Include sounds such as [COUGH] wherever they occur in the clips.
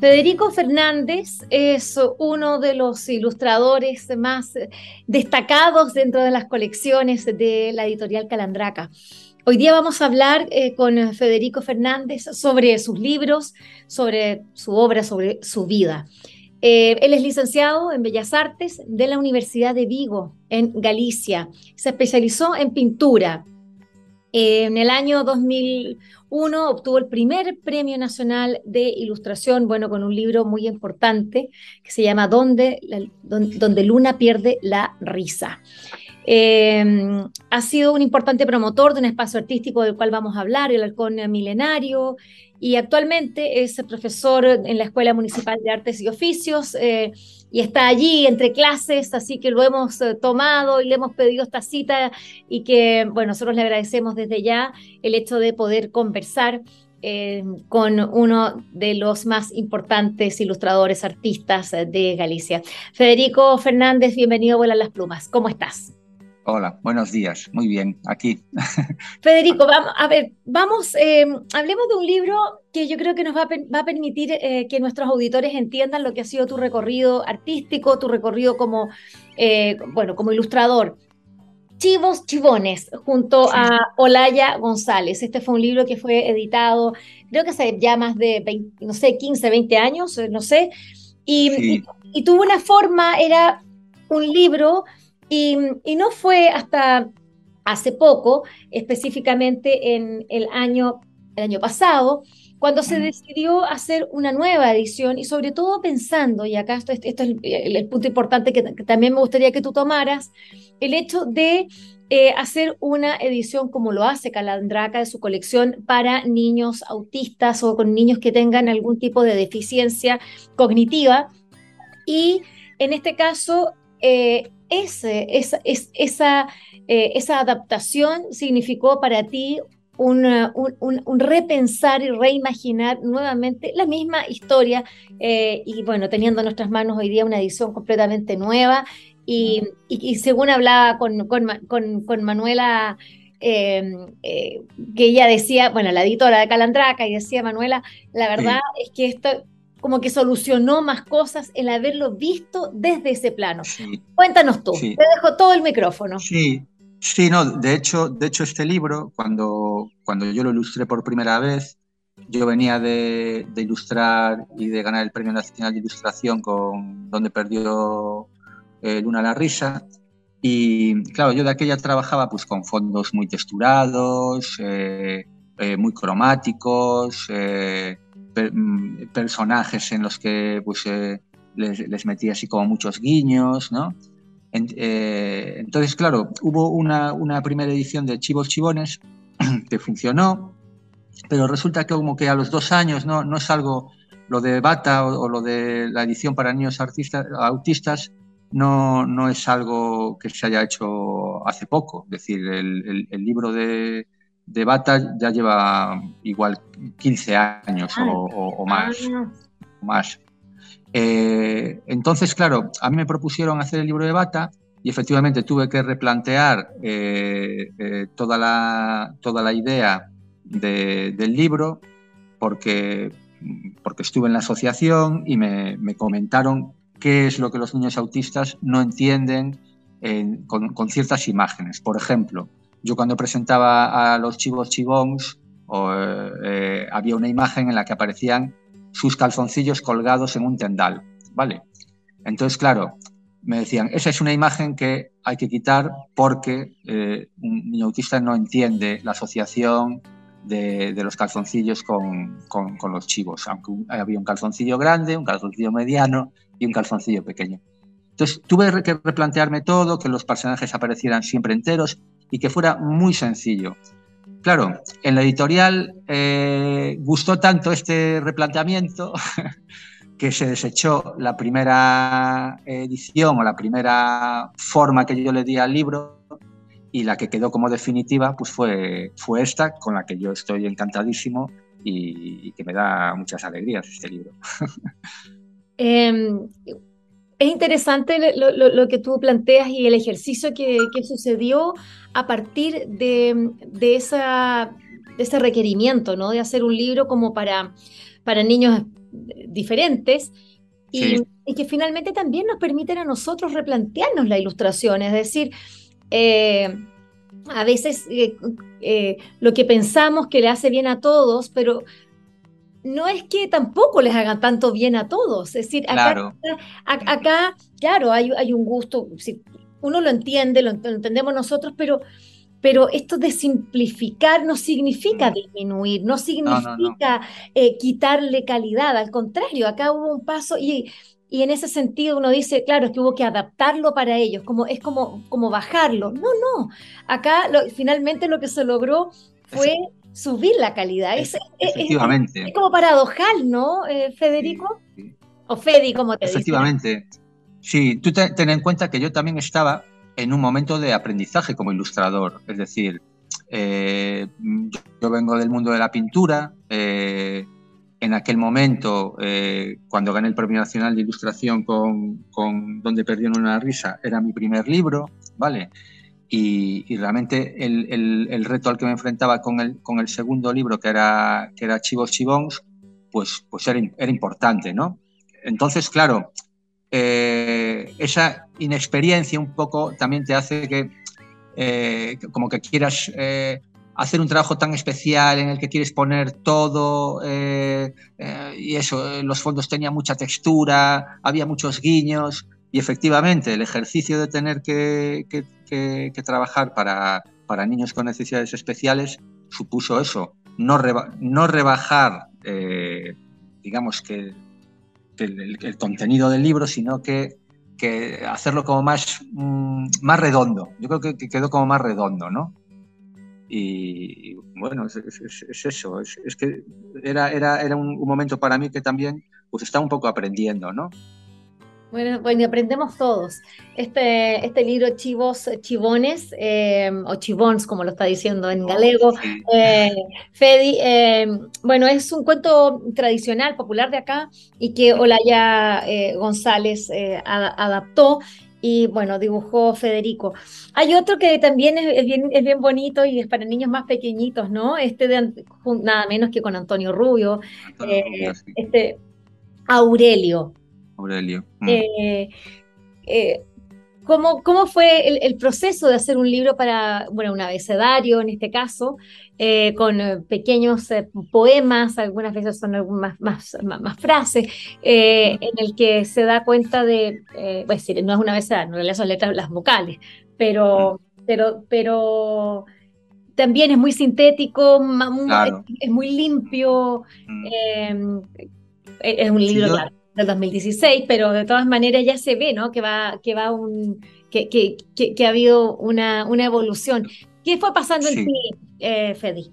Federico Fernández es uno de los ilustradores más destacados dentro de las colecciones de la editorial Calandraca. Hoy día vamos a hablar eh, con Federico Fernández sobre sus libros, sobre su obra, sobre su vida. Eh, él es licenciado en Bellas Artes de la Universidad de Vigo, en Galicia. Se especializó en pintura. En el año 2000 uno obtuvo el primer premio nacional de ilustración, bueno, con un libro muy importante que se llama Donde, donde, Luna pierde la risa. Em, ha sido un importante promotor de un espacio artístico del cual vamos a hablar, el Halcón Milenario, y actualmente es profesor en la Escuela Municipal de Artes y Oficios. Eh, y está allí entre clases, así que lo hemos eh, tomado y le hemos pedido esta cita y que, bueno, nosotros le agradecemos desde ya el hecho de poder conversar eh, con uno de los más importantes ilustradores, artistas de Galicia. Federico Fernández, bienvenido a Vuelan las Plumas. ¿Cómo estás? Hola, buenos días. Muy bien, aquí. [LAUGHS] Federico, vamos, a ver, vamos, eh, hablemos de un libro que yo creo que nos va a, permitir eh, que nuestros auditores entiendan lo que ha sido tu recorrido artístico, tu recorrido como, eh, bueno, como ilustrador. Chivos Chivones, junto a Olaya González. Este fue un libro que fue editado, creo que hace ya más de, no sé, 15, 20 años, no sé, y, y tuvo una forma, era un libro y, no fue hasta hace poco, específicamente en el año, el año pasado, cuando se decidió hacer una nueva edición y sobre todo pensando, y acá esto, esto es el, punto importante que, también me gustaría que tú tomaras, el hecho de eh, hacer una edición como lo hace Calandraca de su colección para niños autistas o con niños que tengan algún tipo de deficiencia cognitiva. Y en este caso, eh, ese, esa, esa, eh, esa adaptación significó para ti un, un, repensar y reimaginar nuevamente la misma historia eh, y bueno, teniendo en nuestras manos hoy día una edición completamente nueva y, y, según hablaba con, con, con, Manuela, eh, que ella decía, bueno, la editora de Calandraca y decía, Manuela, la verdad es que esto como que solucionó más cosas el haberlo visto desde ese plano. Cuéntanos tú, te dejo todo el micrófono. Sí, sí, no, de hecho, de hecho este libro, cuando, cuando yo lo ilustré por primera vez, yo venía de, ilustrar y de ganar el Premio Nacional de Ilustración con donde perdió eh, Luna la Risa. Y claro, yo de aquella trabajaba pues con fondos muy texturados, eh, eh, muy cromáticos, Mm, personajes en los que pues, eh, les, metía así como muchos guiños, ¿no? Eh, entonces, claro, hubo una, primera edición de Chivos Chivones [CLEARS THROAT] que funcionó, pero resulta que como que a los dos años no, no es algo, lo de Bata o, lo de la edición para niños autistas, no, no es algo que se haya hecho hace poco. Es decir, el libro de, de Bata ya lleva igual 15 años o, más. Ah. más. Eh, entonces, claro, a mí me propusieron hacer el libro de Bata y efectivamente tuve que replantear eh, eh, toda, la, toda la idea del libro porque, porque estuve en la asociación y me, comentaron qué es lo que los niños autistas no entienden con, con ciertas imágenes. Por ejemplo, yo cuando presentaba a los chivos chivons, eh, había una imagen en la que aparecían sus calzoncillos colgados en un tendal, ¿vale? Entonces, claro, me decían, esa es una imagen que hay que quitar porque eh, un niño autista no entiende la asociación de, los calzoncillos con, con, los chivos, aunque había un calzoncillo grande, un calzoncillo mediano y un calzoncillo pequeño. Entonces tuve que replantearme todo, que los personajes aparecieran siempre enteros y que fuera muy sencillo. claro, en la editorial eh, gustó tanto este replanteamiento [LAUGHS] que se desechó la primera edición o la primera forma que yo le di al libro y la que quedó como definitiva pues fue, fue esta, con la que yo estoy encantadísimo y, que me da muchas alegrías este libro. [LAUGHS] Em, es interesante lo, que tú planteas y el ejercicio que, sucedió a partir de, esa, ese requerimiento, ¿no? De hacer un libro como para, para niños diferentes y, que finalmente también nos permiten a nosotros replantearnos la ilustración, es decir, eh, a veces eh, eh, lo que pensamos que le hace bien a todos, pero no es que tampoco les hagan tanto bien a todos. Es decir, acá, acá, claro, hay, hay, un gusto, uno lo entiende, lo, entendemos nosotros, pero, pero esto de simplificar no significa mm. disminuir, no significa eh, quitarle calidad, al contrario, acá hubo un paso y, y en ese sentido uno dice, claro, es que hubo que adaptarlo para ellos, como, es como, como bajarlo. No, no, acá finalmente lo que se logró fue subir la calidad. Es, efectivamente. Es, como paradojal, ¿no, eh, Federico? O Fedi, como te Efectivamente. Sí, tú ten en cuenta que yo también estaba en un momento de aprendizaje como ilustrador. Es decir, eh, yo vengo del mundo de la pintura. Eh, en aquel momento, cuando gané el Premio Nacional de Ilustración con, con Donde perdieron una risa, era mi primer libro, ¿vale? Y, realmente el, reto al que me enfrentaba con el, segundo libro, que era, que era Chivos Chivons, pues, pues era, era importante, ¿no? Entonces, claro, eh, esa inexperiencia un poco también te hace que, eh, como que quieras eh, hacer un trabajo tan especial en el que quieres poner todo y eso, los fondos tenían mucha textura, había muchos guiños y efectivamente el ejercicio de tener que, trabajar para, niños con necesidades especiales supuso eso, no, no rebajar, eh, digamos, que, el, contenido del libro, sino que, hacerlo como más, mm, más redondo. Yo creo que, quedó como más redondo, ¿no? Y, bueno, es, eso, es, que era, era, era un, un, momento para mí que también pues estaba un poco aprendiendo, ¿no? Bueno, bueno, aprendemos todos. Este, este libro Chivos, Chivones, eh, o Chivons, como lo está diciendo en galego, eh, Fedi, eh, bueno, es un cuento tradicional, popular de acá, y que Olaya González adaptó y bueno, dibujó Federico. Hay otro que también es, bien, es bien bonito y es para niños más pequeñitos, ¿no? Este de nada menos que con Antonio Rubio, este Aurelio. Aurelio. Mm. Eh, eh, ¿cómo, ¿cómo, fue el, proceso de hacer un libro para, bueno, un abecedario en este caso, eh, con pequeños poemas, algunas veces son algunas más, más, frases, mm. en el que se da cuenta de, pues decir, no es un abecedario, no le son letras, las vocales, pero, mm. pero, pero también es muy sintético, es, muy limpio, es un libro, claro del 2016, pero de todas maneras ya se ve, ¿no? Que va, que va un, que, que, que, ha habido una, una, evolución. ¿Qué fue pasando en ti, eh, Fedi?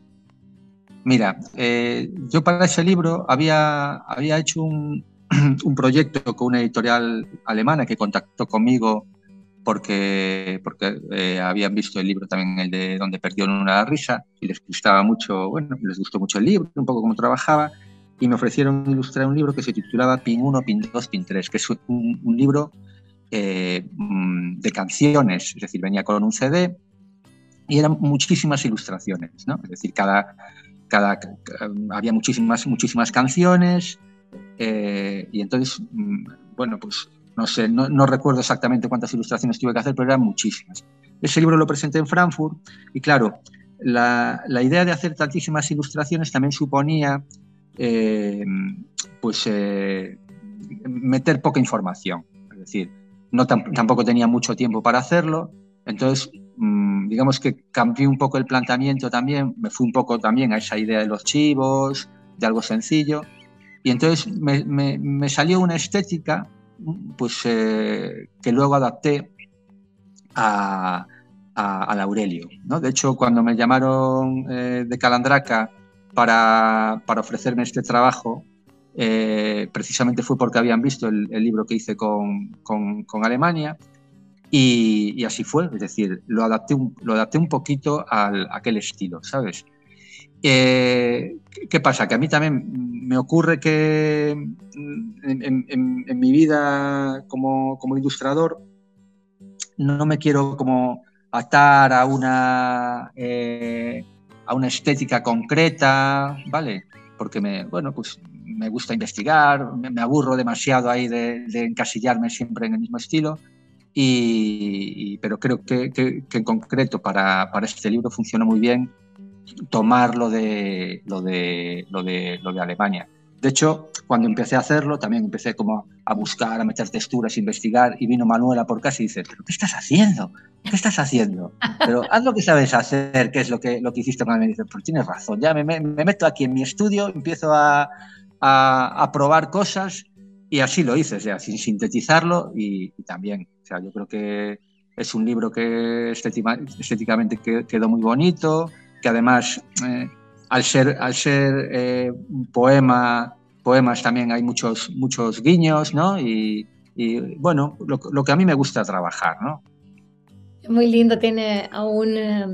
Mira, eh, yo para ese libro había, había hecho un, [CLEARS THROAT] un, proyecto con una editorial alemana que contactó conmigo porque, porque eh, habían visto el libro también, el de Donde perdió una risa, y les gustaba mucho, bueno, les gustó mucho el libro, un poco cómo trabajaba, y me ofrecieron ilustrar un libro que se titulaba Pin 1, Pin 2, Pin 3, que es un, libro eh, mm, de canciones, es decir, venía con un CD y eran muchísimas ilustraciones, ¿no? Es decir, cada, cada, había muchísimas, muchísimas canciones eh, y entonces, mm, bueno, pues no sé, no, no, recuerdo exactamente cuántas ilustraciones tuve que hacer, pero eran muchísimas. Ese libro lo presenté en Frankfurt y claro, la, la idea de hacer tantísimas ilustraciones también suponía eh, pues eh, meter poca información. Es decir, no tampoco tenía mucho tiempo para hacerlo. Entonces, mm, digamos que cambié un poco el planteamiento también, me fui un poco también a esa idea de los chivos, de algo sencillo. Y entonces me, salió una estética pues, eh, que luego adapté a, al Aurelio. ¿no? De hecho, cuando me llamaron eh, de Calandraca para, para, ofrecerme este trabajo, eh, precisamente fue porque habían visto el, libro que hice con, con, Alemania y, así fue, es decir, lo adapté un, lo adapté un poquito a aquel estilo, ¿sabes? Eh, ¿Qué pasa? Que a mí también me ocurre que en, mi vida como, como ilustrador no me quiero como atar a una, eh, a una estética concreta, ¿vale? Porque me, bueno, pues me gusta investigar, me, aburro demasiado ahí de, encasillarme siempre en el mismo estilo, y, pero creo que, en concreto para, para, este libro funciona muy bien tomar lo de, lo de, lo de, lo de Alemania. De hecho, cuando empecé a hacerlo, también empecé como a buscar, a meter texturas, a investigar, y vino Manuela por casa y dice, ¿pero qué estás haciendo? ¿Qué estás haciendo? Pero haz lo que sabes hacer, que es lo que, lo que hiciste con él. Dice, pues tienes razón, ya me, me, meto aquí en mi estudio, empiezo a, a, probar cosas, y así lo hice, sea, sin sintetizarlo, y, también, o sea, yo creo que es un libro que estéticamente quedó muy bonito, que además... Eh, al ser, al ser eh, poema, poemas también hay muchos, muchos guiños, ¿no? Y, bueno, lo, que a mí me gusta trabajar, ¿no? Muy lindo, tiene a un, eh,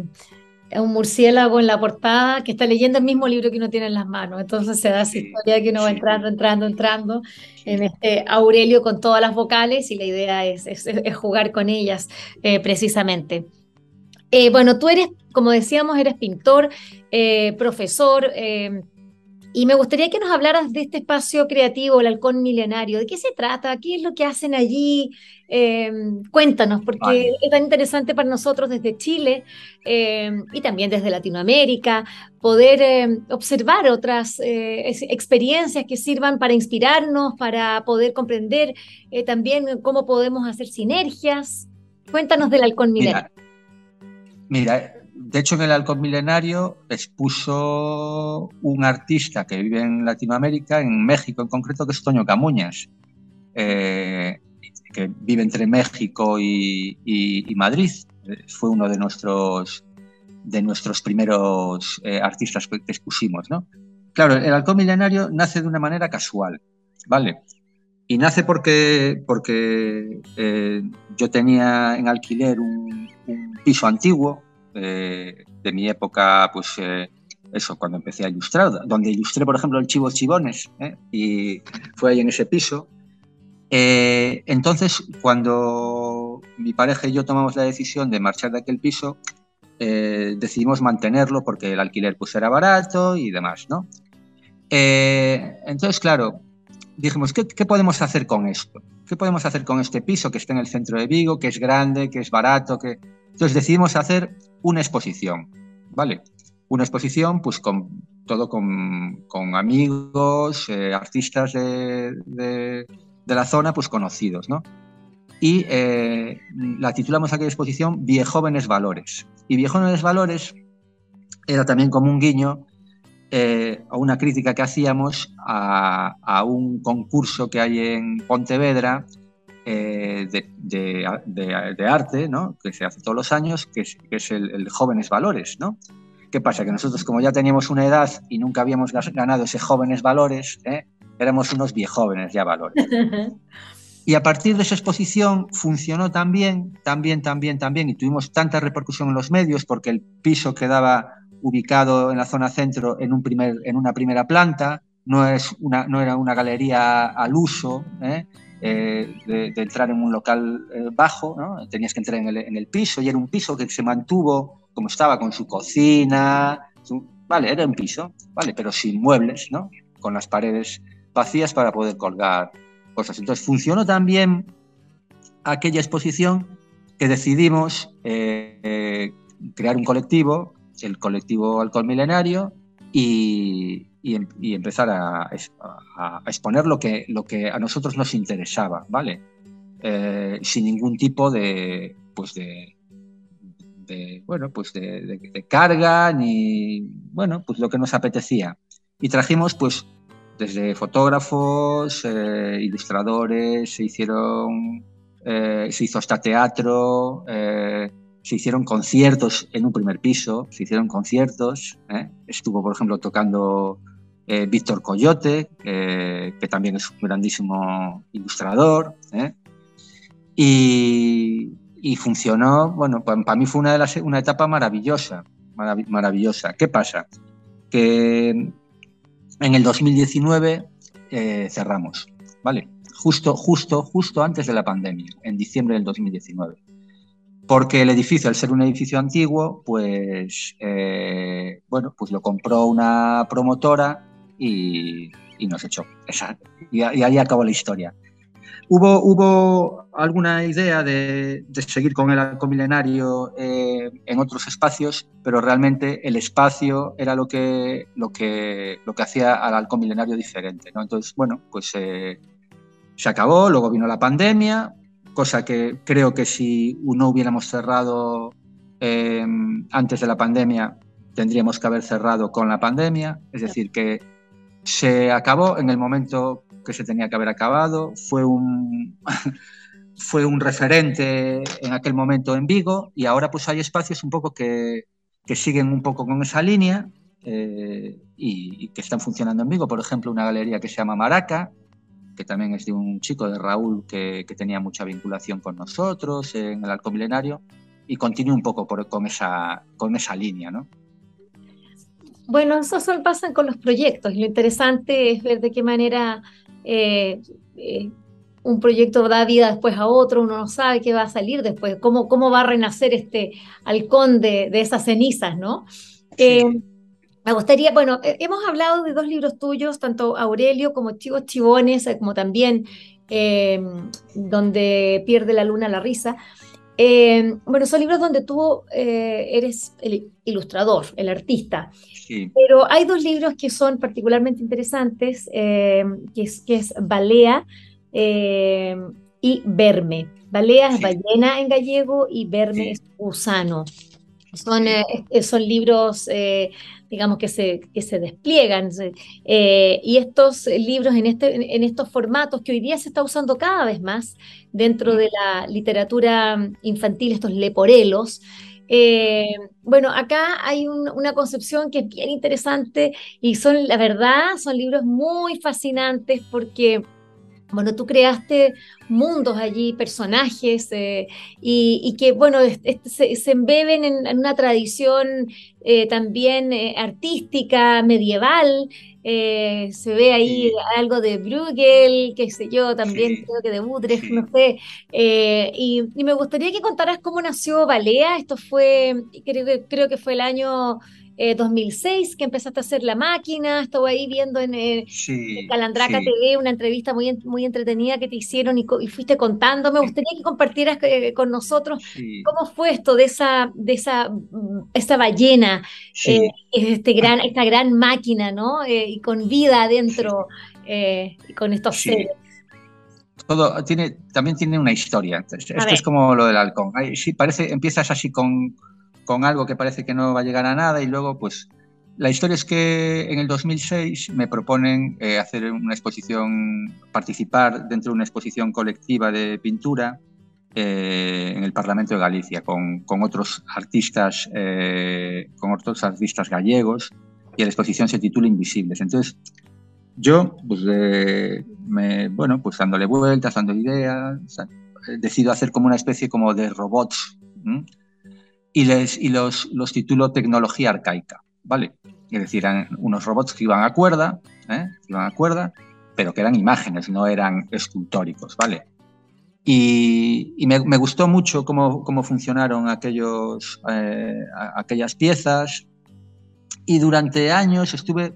un, murciélago en la portada que está leyendo el mismo libro que uno tiene en las manos. Entonces se da esa historia que uno va entrando, entrando, entrando en este Aurelio con todas las vocales y la idea es, es, jugar con ellas eh, precisamente. Bueno, tú eres, como decíamos, eres pintor, eh, profesor, eh, y me gustaría que nos hablaras de este espacio creativo, el Halcón Milenario. ¿De qué se trata? ¿Qué es lo que hacen allí? Eh, cuéntanos, porque es tan interesante para nosotros desde Chile y también desde Latinoamérica poder observar otras experiencias que sirvan para inspirarnos, para poder comprender también cómo podemos hacer sinergias. Cuéntanos del Halcón Milenario. Mira de hecho, en el Halcón Milenario expuso un artista que vive en Latinoamérica, en México en concreto, que es Toño Camuñas, eh, que vive entre México y, Madrid. Fue uno de nuestros, de nuestros primeros eh, artistas que expusimos. ¿no? Claro, el Halcón Milenario nace de una manera casual, ¿vale? Y nace porque, porque eh, yo tenía en alquiler un piso antiguo eh, de mi época, pues eh, eso, cuando empecé a ilustrar, donde ilustré, por ejemplo, el Chivo Chivones, ¿eh? y fue ahí en ese piso. entonces, cuando mi pareja y yo tomamos la decisión de marchar de aquel piso, decidimos mantenerlo porque el alquiler pues era barato y demás, ¿no? entonces, claro, dijimos, ¿qué, ¿qué, podemos hacer con esto? ¿Qué podemos hacer con este piso que está en el centro de Vigo, que es grande, que es barato? Que... Entonces decidimos hacer una exposición, ¿vale? Una exposición, pues con todo con, amigos, eh, artistas de, de, la zona, pues conocidos, ¿no? Y eh, la titulamos aquella exposición Viejóvenes Valores. Y Viejóvenes Valores era también como un guiño eh, a una crítica que hacíamos a, a, un concurso que hay en Pontevedra eh, de, arte, ¿no? que se hace todos los años, que es, el, Jóvenes Valores. ¿no? ¿Qué pasa? Que nosotros, como ya teníamos una edad y nunca habíamos ganado ese Jóvenes Valores, ¿eh? éramos unos viejóvenes ya valores. [LAUGHS] Y a partir de esa exposición funcionó también, también, también, también, y tuvimos tanta repercusión en los medios porque el piso quedaba ubicado en la zona centro en, un primer, en una primera planta, no, es una, no era una galería al uso, ¿eh? Eh, de, entrar en un local eh, bajo, tenías que entrar en el, en el, piso y era un piso que se mantuvo como estaba, con su cocina, vale, era un piso, vale, pero sin muebles, ¿no? con las paredes vacías para poder colgar cosas. Entonces funcionó también aquella exposición que decidimos eh, crear un colectivo, el colectivo Alcohol Milenario, y, Em, y, empezar a, exponer lo que, lo que a nosotros nos interesaba, ¿vale? Eh, sin ningún tipo de, pues de, bueno, pues de, carga ni, bueno, pues lo que nos apetecía. Y trajimos, pues, desde fotógrafos, eh, ilustradores, se hicieron, eh, se hizo hasta teatro, se hicieron conciertos en un primer piso, se hicieron conciertos, ¿eh? estuvo, por ejemplo, tocando eh, Víctor Coyote, que también es un grandísimo ilustrador, ¿eh? y, funcionó, bueno, para mí fue una, de las, una etapa maravillosa, maravillosa. ¿Qué pasa? Que en el 2019 cerramos, ¿vale? Justo, justo, justo antes de la pandemia, en diciembre del 2019 porque el edificio, al ser un edificio antiguo, pues, eh, bueno, pues lo compró una promotora y, nos echó. y, ahí acabó la historia. Hubo, hubo alguna idea de, seguir con el arco milenario eh, en otros espacios, pero realmente el espacio era lo que, lo que, lo que hacía al arco milenario diferente. ¿no? Entonces, bueno, pues eh, se acabó, luego vino la pandemia, cosa que creo que si no hubiéramos cerrado eh, antes de la pandemia, tendríamos que haber cerrado con la pandemia, es decir, que se acabó en el momento que se tenía que haber acabado, fue un, [LAUGHS] fue un referente en aquel momento en Vigo y ahora pues hay espacios un poco que, que siguen un poco con esa línea eh, y, que están funcionando en Vigo, por ejemplo, una galería que se llama Maraca, que también es de un chico de Raúl que, tenía mucha vinculación con nosotros en el Arco Milenario y continúa un poco con, esa, con esa línea, ¿no? Bueno, eso solo pasa con los proyectos. Lo interesante es ver de qué manera eh, eh, un proyecto da vida después a otro, uno no sabe qué va a salir después, cómo, cómo va a renacer este halcón de, esas cenizas, ¿no? Eh, me gustaría, bueno, hemos hablado de dos libros tuyos, tanto Aurelio como Chivos Chivones, como también Donde pierde la luna la risa. Em, bueno, son libros donde tú eh, eres el ilustrador, el artista. Sí. Pero hay dos libros que son particularmente interesantes, em, que, es, que es Balea y Verme. Balea es ballena en gallego y Verme es gusano. Son, son libros digamos, que se, que se despliegan. Eh, y estos libros en, este, en estos formatos que hoy día se está usando cada vez más dentro de la literatura infantil, estos leporelos, eh, bueno, acá hay una concepción que es bien interesante y son, la verdad, son libros muy fascinantes porque bueno, tú creaste mundos allí, personajes, eh, y, que, bueno, se, embeben en, una tradición eh, también eh, artística, medieval. se ve ahí algo de Bruegel, qué sé yo, también creo que de Utrecht, no sé. Y, me gustaría que contaras cómo nació Balea. Esto fue, creo creo que fue el año 2006 eh, que empezaste a hacer la máquina, estuve ahí viendo en, el, Calandraca TV una entrevista muy, muy entretenida que te hicieron y, fuiste contando. Me gustaría que compartieras eh, con nosotros cómo fue esto de esa, de esa, mm, esa ballena, eh, este gran, esta gran máquina, ¿no? y con vida adentro, y con estos seres. Todo tiene, también tiene una historia. Esto es como lo del halcón. Sí, parece, empiezas así con con algo que parece que no va a llegar a nada y luego pues la historia es que en el 2006 me proponen eh, hacer una exposición, participar dentro de una exposición colectiva de pintura eh, en el Parlamento de Galicia con, con otros artistas, eh, con otros artistas gallegos y la exposición se titula Invisibles. Entonces yo, pues, me, bueno, pues dándole vueltas, dando ideas, decido hacer como una especie como de robots y, les, y los, los titulo Tecnología Arcaica, ¿vale? Es decir, eran unos robots que iban a cuerda, ¿eh? iban a cuerda, pero que eran imágenes, no eran escultóricos, ¿vale? Y, y me, me, gustó mucho cómo, cómo funcionaron aquellos, eh, aquellas piezas y durante años estuve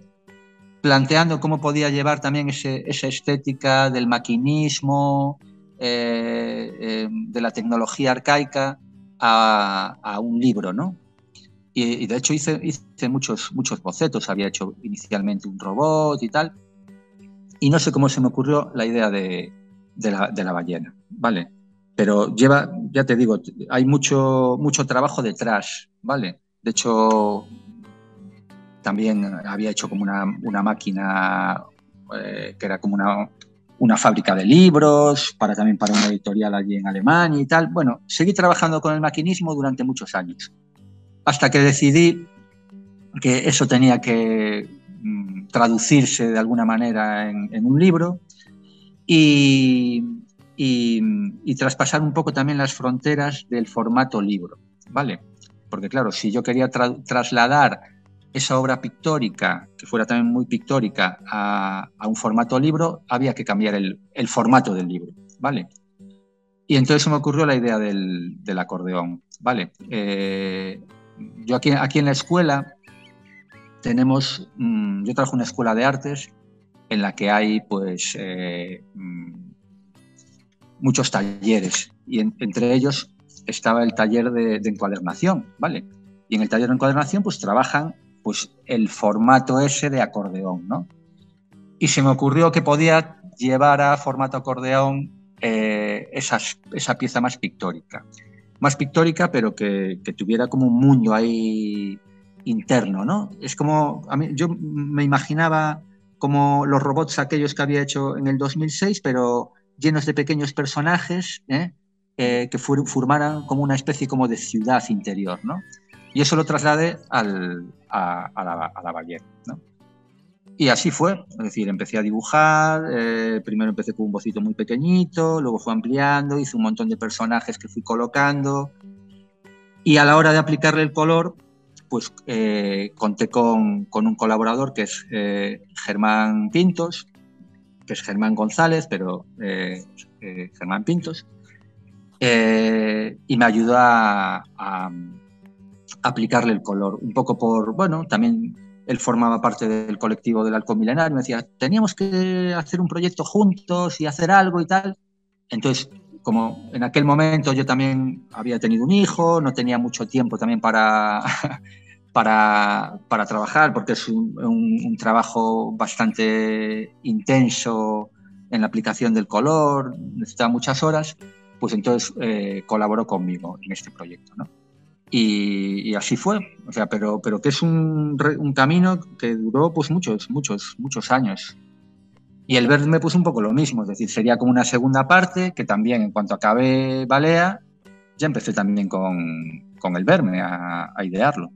planteando cómo podía llevar también ese, esa estética del maquinismo, eh, eh de la tecnología arcaica a, un libro, ¿no? Y, de hecho hice, hice, muchos, muchos bocetos, había hecho inicialmente un robot y tal, y no sé cómo se me ocurrió la idea de, la, ballena, ¿vale? Pero lleva, ya te digo, hay mucho, mucho trabajo detrás, ¿vale? De hecho, también había hecho como una, una máquina eh, que era como una, una fábrica de libros, para también para una editorial allí en Alemania y tal. Bueno, seguí trabajando con el maquinismo durante muchos años, hasta que decidí que eso tenía que mm, traducirse de alguna manera en, un libro y, y, traspasar un poco también las fronteras del formato libro, ¿vale? Porque claro, si yo quería trasladar esa obra pictórica, que fuera también muy pictórica, a, un formato libro, había que cambiar el, formato del libro, ¿vale? Y entonces se me ocurrió la idea del, acordeón, ¿vale? Eh, yo aquí, aquí en la escuela tenemos, mm, yo trabajo en una escuela de artes en la que hay pues eh, mm, muchos talleres y entre ellos estaba el taller de, de, encuadernación, ¿vale? Y en el taller de encuadernación pues trabajan pues el formato ese de acordeón, ¿no? Y se me ocurrió que podía llevar a formato acordeón eh, esa pieza más pictórica. Más pictórica, pero que, tuviera como un mundo ahí interno, ¿no? Es como, a mí, yo me imaginaba como los robots aquellos que había hecho en el 2006, pero llenos de pequeños personajes ¿eh? Eh, que formaran como una especie como de ciudad interior, ¿no? Y eso lo trasladé al, a, la, a. Y así fue, es decir, empecé a dibujar, eh, primero empecé con un bocito muy pequeñito, luego fue ampliando, hice un montón de personajes que fui colocando y a la hora de aplicarle el color, pues eh, conté con, con, un colaborador que es eh, Germán Pintos, que es Germán González, pero Germán Pintos, y me ayudó a aplicarle el color. Un poco por, bueno, también él formaba parte del colectivo del Halcón Milenario, me decía, teníamos que hacer un proyecto juntos y hacer algo y tal. Entonces, como en aquel momento yo también había tenido un hijo, no tenía mucho tiempo también para, [LAUGHS] para, para trabajar, porque es un, trabajo bastante intenso en la aplicación del color, necesitaba muchas horas, pues entonces eh, colaboró conmigo en este proyecto. ¿no? Y, así fue, o sea, pero, pero que es un, un, camino que duró pues muchos, muchos, muchos años. Y el me puso un poco lo mismo, es decir, sería como una segunda parte que también en cuanto acabe Balea, ya empecé también con, con el verme a, a, idearlo.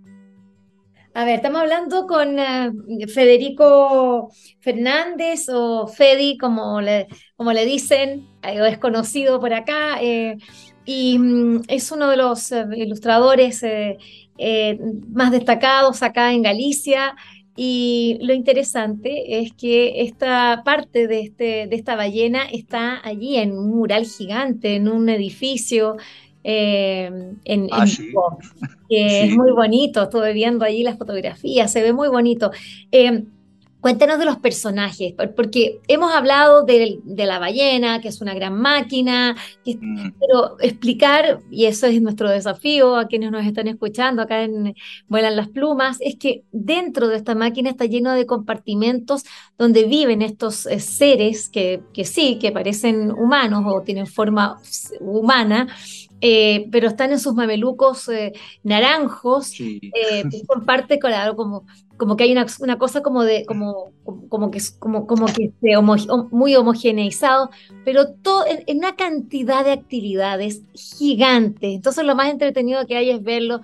A ver, estamos hablando con eh, Federico Fernández o Fedi, como le, como le dicen, es conocido por acá. Eh, y mm, es uno de los eh, ilustradores eh, eh, más destacados acá en Galicia. Y lo interesante es que esta parte de, este, de esta ballena está allí en un mural gigante, en un edificio. en, ah, que es [LAUGHS] muy bonito, estuve viendo allí las fotografías, se ve muy bonito. Cuéntanos de los personajes, porque hemos hablado de, la ballena, que es una gran máquina, mm. pero explicar, y eso es nuestro desafío a quienes nos están escuchando acá en Vuelan las Plumas, es que dentro de esta máquina está lleno de compartimentos donde viven estos eh, seres que, que sí, que parecen humanos o tienen forma humana, eh, pero están en sus mamelucos eh, naranjos, eh, [LAUGHS] comparte como, como que hay una, una, cosa como de, como, como que es como, como que muy homogeneizado, pero todo en, una cantidad de actividades gigantes. Entonces lo más entretenido que hay es verlo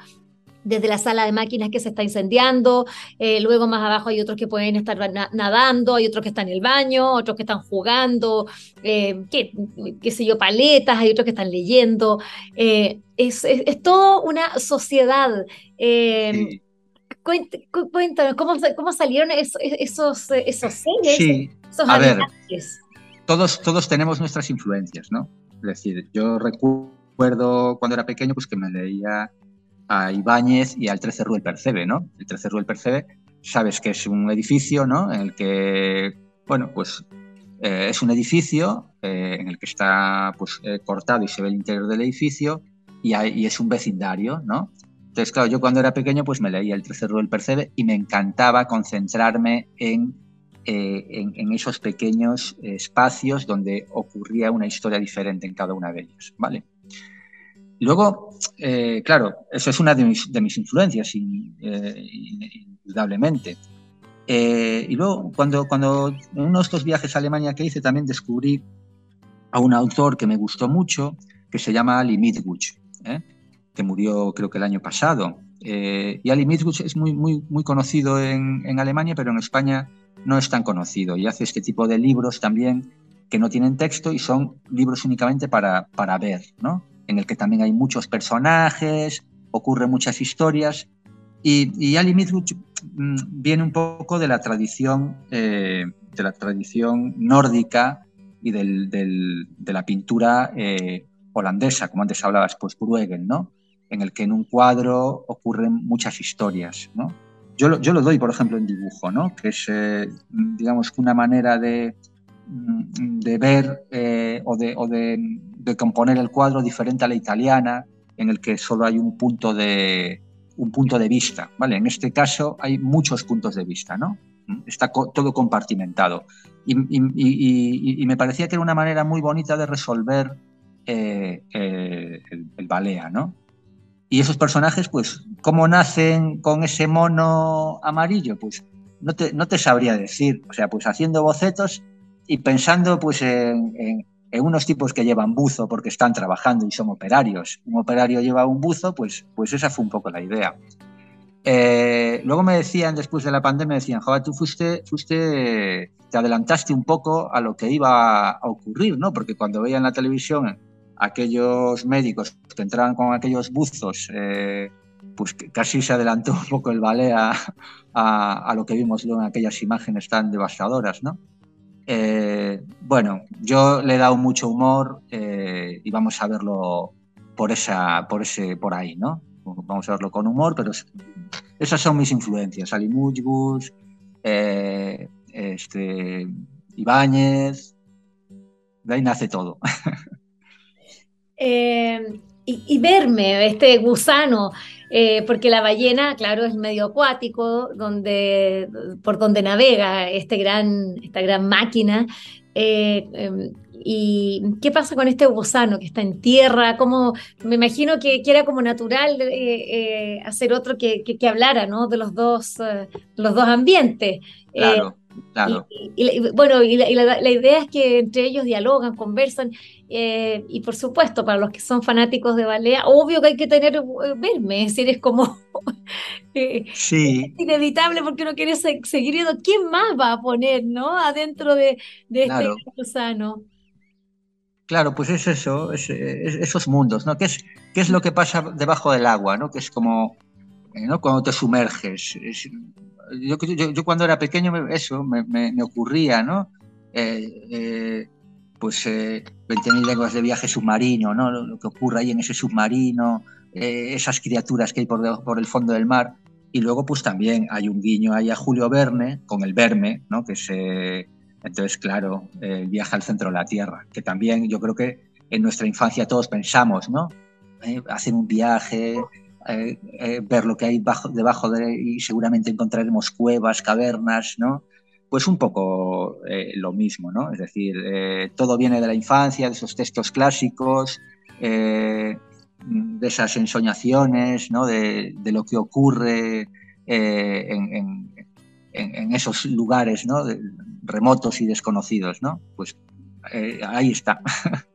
desde la sala de máquinas que se está incendiando, eh, luego más abajo hay otros que pueden estar nadando, hay otros que están en el baño, otros que están jugando, eh, qué, sé yo, paletas, hay otros que están leyendo. Eh, es, es, todo una sociedad. Cuéntanos, ¿cómo, ¿cómo, salieron esos, esos, esos seres? Sí. a ver, todos, todos tenemos nuestras influencias, ¿no? Es decir, yo recuerdo cuando era pequeño pues que me leía a Ibáñez y al 13 Rue Percebe, ¿no? El 13 Rue Percebe, sabes que es un edificio, ¿no? En el que, bueno, pues eh, es un edificio eh, en el que está pues, eh, cortado y se ve el interior del edificio y, es un vecindario, ¿no? Entonces, claro, yo cuando era pequeño pues me leía el 13 Rue Percebe y me encantaba concentrarme en, en, en, esos pequeños espacios donde ocurría una historia diferente en cada una de ellas, ¿vale? Luego, eh, claro, eso es una de mis, influencias, eh, indudablemente. Eh, y luego, cuando, cuando en uno de estos viajes a Alemania que hice, también descubrí a un autor que me gustó mucho, que se llama Ali Mitguch, ¿eh? que murió creo que el año pasado. Y Ali Mitguch es muy, muy, muy conocido en, en, Alemania, pero en España no es tan conocido. Y hace este tipo de libros también que no tienen texto y son libros únicamente para, para ver, ¿no? En el que también hay muchos personajes, ocurren muchas historias. Y, y Ali Mitguch mm, viene un poco de la tradición, eh, de la tradición nórdica y del, del, de la pintura eh, holandesa, como antes hablabas, pues Bruegel, ¿no? En el que en un cuadro ocurren muchas historias, ¿no? Yo lo, yo lo doy, por ejemplo, en dibujo, ¿no? Que es, eh, digamos, una manera de, mm, de ver eh, o, de, o de, de, componer el cuadro diferente a la italiana, en el que solo hay un punto de, un punto de vista, ¿vale? En este caso hay muchos puntos de vista, ¿no? Está co todo compartimentado. Y, y, y, y, me parecía que era una manera muy bonita de resolver eh, eh, el, el, balea, ¿no? Y esos personajes, pues, ¿cómo nacen con ese mono amarillo? Pues no te, no te sabría decir. O sea, pues haciendo bocetos y pensando pues en, en, en, unos tipos que llevan buzo porque están trabajando y son operarios. Un operario lleva un buzo, pues, pues esa fue un poco la idea. Eh, luego me decían, después de la pandemia, me decían, joder, tú fuiste, fuiste, te adelantaste un poco a lo que iba a ocurrir, ¿no? Porque cuando veían la televisión aquellos médicos que entraban con aquellos buzos, eh, pues casi se adelantó [LAUGHS] un poco el ballet a, a, a, lo que vimos luego en aquellas imágenes tan devastadoras, ¿no? Eh, bueno, yo le he dado mucho humor eh, y vamos a verlo por, esa, por, ese, por ahí, ¿no? Vamos a verlo con humor, pero esas son mis influencias. Ali Mujbus, eh, este, Ibáñez, de ahí nace todo. [LAUGHS] Y, verme, este gusano, eh, porque la ballena, claro, es medio acuático, donde, por donde navega este gran, esta gran máquina. Eh, em, ¿Y qué pasa con este gusano que está en tierra? ¿Cómo, me imagino que, que era como natural eh, hacer otro que, que, que, hablara ¿no? de los dos, los dos ambientes. Claro, claro. Y, y, y, bueno, y, la, la, la, idea es que entre ellos dialogan, conversan. Eh, y por supuesto, para los que son fanáticos de balea, obvio que hay que tener verme, es decir, es como [LAUGHS] sí. es inevitable porque uno quiere seguir viendo quién más va a poner, ¿no? Adentro de, de claro. este gusano. Claro, pues es eso, es, es, esos mundos, ¿no? ¿Qué es, ¿Qué es lo que pasa debajo del agua, ¿no? Que es como, eh, ¿no? Cuando te sumerges. Es, yo, yo, yo, cuando era pequeño, eso me, me, me ocurría, ¿no? Eh, eh, pues eh, 20.000 lenguas de viaje submarino, ¿no? Lo, lo, que ocurre ahí en ese submarino, eh, esas criaturas que hay por, por el fondo del mar. Y luego, pues también hay un guiño ahí a Julio Verne, con el Verme, ¿no? Que se entonces, claro, el eh, viaje al centro de la Tierra, que también yo creo que en nuestra infancia todos pensamos, ¿no? Eh, hacer un viaje, eh, eh, ver lo que hay bajo, debajo de y seguramente encontraremos cuevas, cavernas, ¿no? Pues un poco eh, lo mismo, ¿no? Es decir, todo viene de la infancia, de esos textos clásicos, de esas ensoñaciones, ¿no? De, de lo que ocurre en, en, en, esos lugares, ¿no? remotos y desconocidos, ¿no? Pues ahí está. [LAUGHS]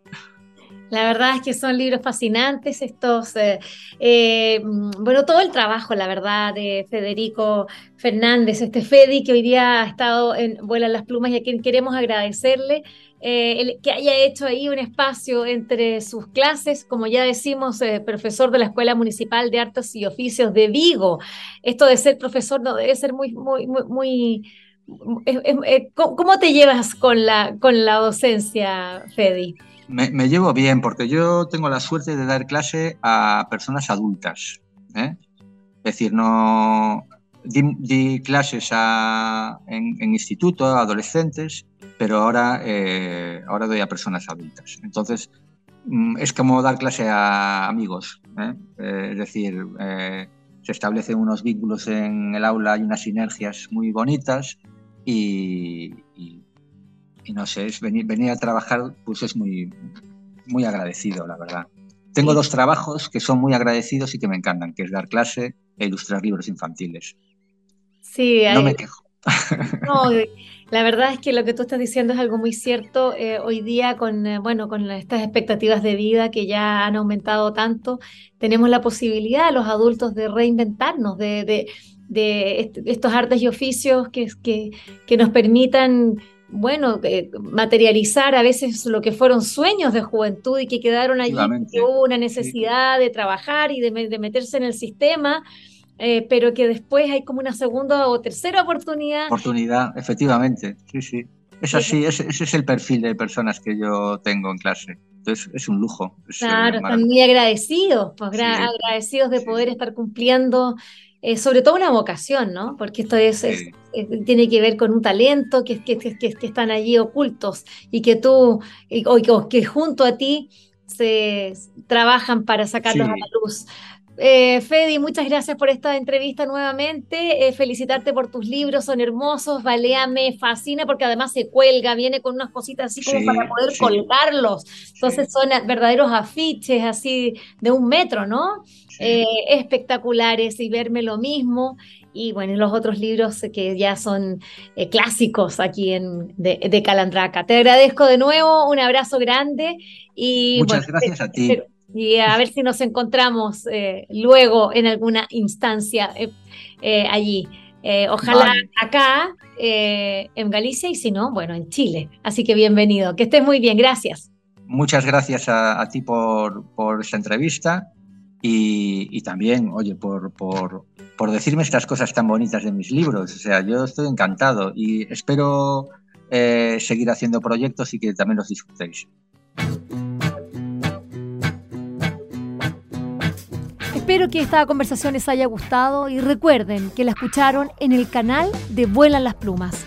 La verdad es que son libros fascinantes estos, eh, eh, bueno, todo el trabajo, la verdad, de Federico Fernández, este Fedi que hoy día ha estado en Vuela las Plumas y a quien queremos agradecerle eh, que haya hecho ahí un espacio entre sus clases, como ya decimos, profesor de la Escuela Municipal de Artes y Oficios de Vigo. Esto de ser profesor no debe ser muy, muy, muy, muy ¿Cómo te llevas con la, con la docencia, Fedi? Me, llevo bien porque yo tengo la suerte de dar clase a personas adultas. ¿eh? Es decir, no di, clases en, instituto a adolescentes, pero ahora, eh, ahora doy a personas adultas. Entonces, mm, es como dar clase a amigos. ¿eh? es decir, se establecen unos vínculos en el aula, hay unas sinergias muy bonitas y, y, no sé, es venir, venir, a trabajar pues es muy, muy agradecido, la verdad. Tengo dos trabajos que son muy agradecidos y que me encantan, que es dar clase e ilustrar libros infantiles. Sí, hay... no me quejo. [LAUGHS] No, la verdad es que lo que tú estás diciendo es algo muy cierto. Eh, hoy día, con, eh, bueno, con estas expectativas de vida que ya han aumentado tanto, tenemos la posibilidad, los adultos, de reinventarnos, de, de, estos artes y oficios que, que, que nos permitan bueno, eh, materializar a veces lo que fueron sueños de juventud y que quedaron allí, que hubo una necesidad de trabajar y de, meterse en el sistema, eh, pero que después hay como una segunda o tercera oportunidad. Oportunidad, efectivamente, sí, sí. Es así, ese, es el perfil de personas que yo tengo en clase. Entonces es un lujo. claro, están muy agradecidos, pues, agradecidos de poder estar cumpliendo eh, sobre todo una vocación, ¿no? Porque esto es, tiene que ver con un talento que, que, que, que, están allí ocultos y que tú, o, que junto a ti se trabajan para sacarlos a la luz. Eh, Fedi, muchas gracias por esta entrevista nuevamente. Eh, felicitarte por tus libros, son hermosos. Valea me fascina porque además se cuelga, viene con unas cositas así como para poder colgarlos. Entonces son verdaderos afiches así de un metro, ¿no? Eh, espectaculares y verme lo mismo. Y bueno, los otros libros que ya son eh, clásicos aquí en, de, Calandraca. Te agradezco de nuevo, un abrazo grande. Y, Muchas gracias a ti. Y a ver si nos encontramos eh, luego en alguna instancia allí. ojalá acá en Galicia y si no, bueno, en Chile. Así que bienvenido. Que estés muy bien. Gracias. Muchas gracias a, a ti por, por esta entrevista y, también, oye, por, por, por, decirme estas cosas tan bonitas de mis libros. O sea, yo estoy encantado y espero eh, seguir haciendo proyectos y que también los disfrutéis. Espero que esta conversación les haya gustado y recuerden que la escucharon en el canal de Vuelan las Plumas.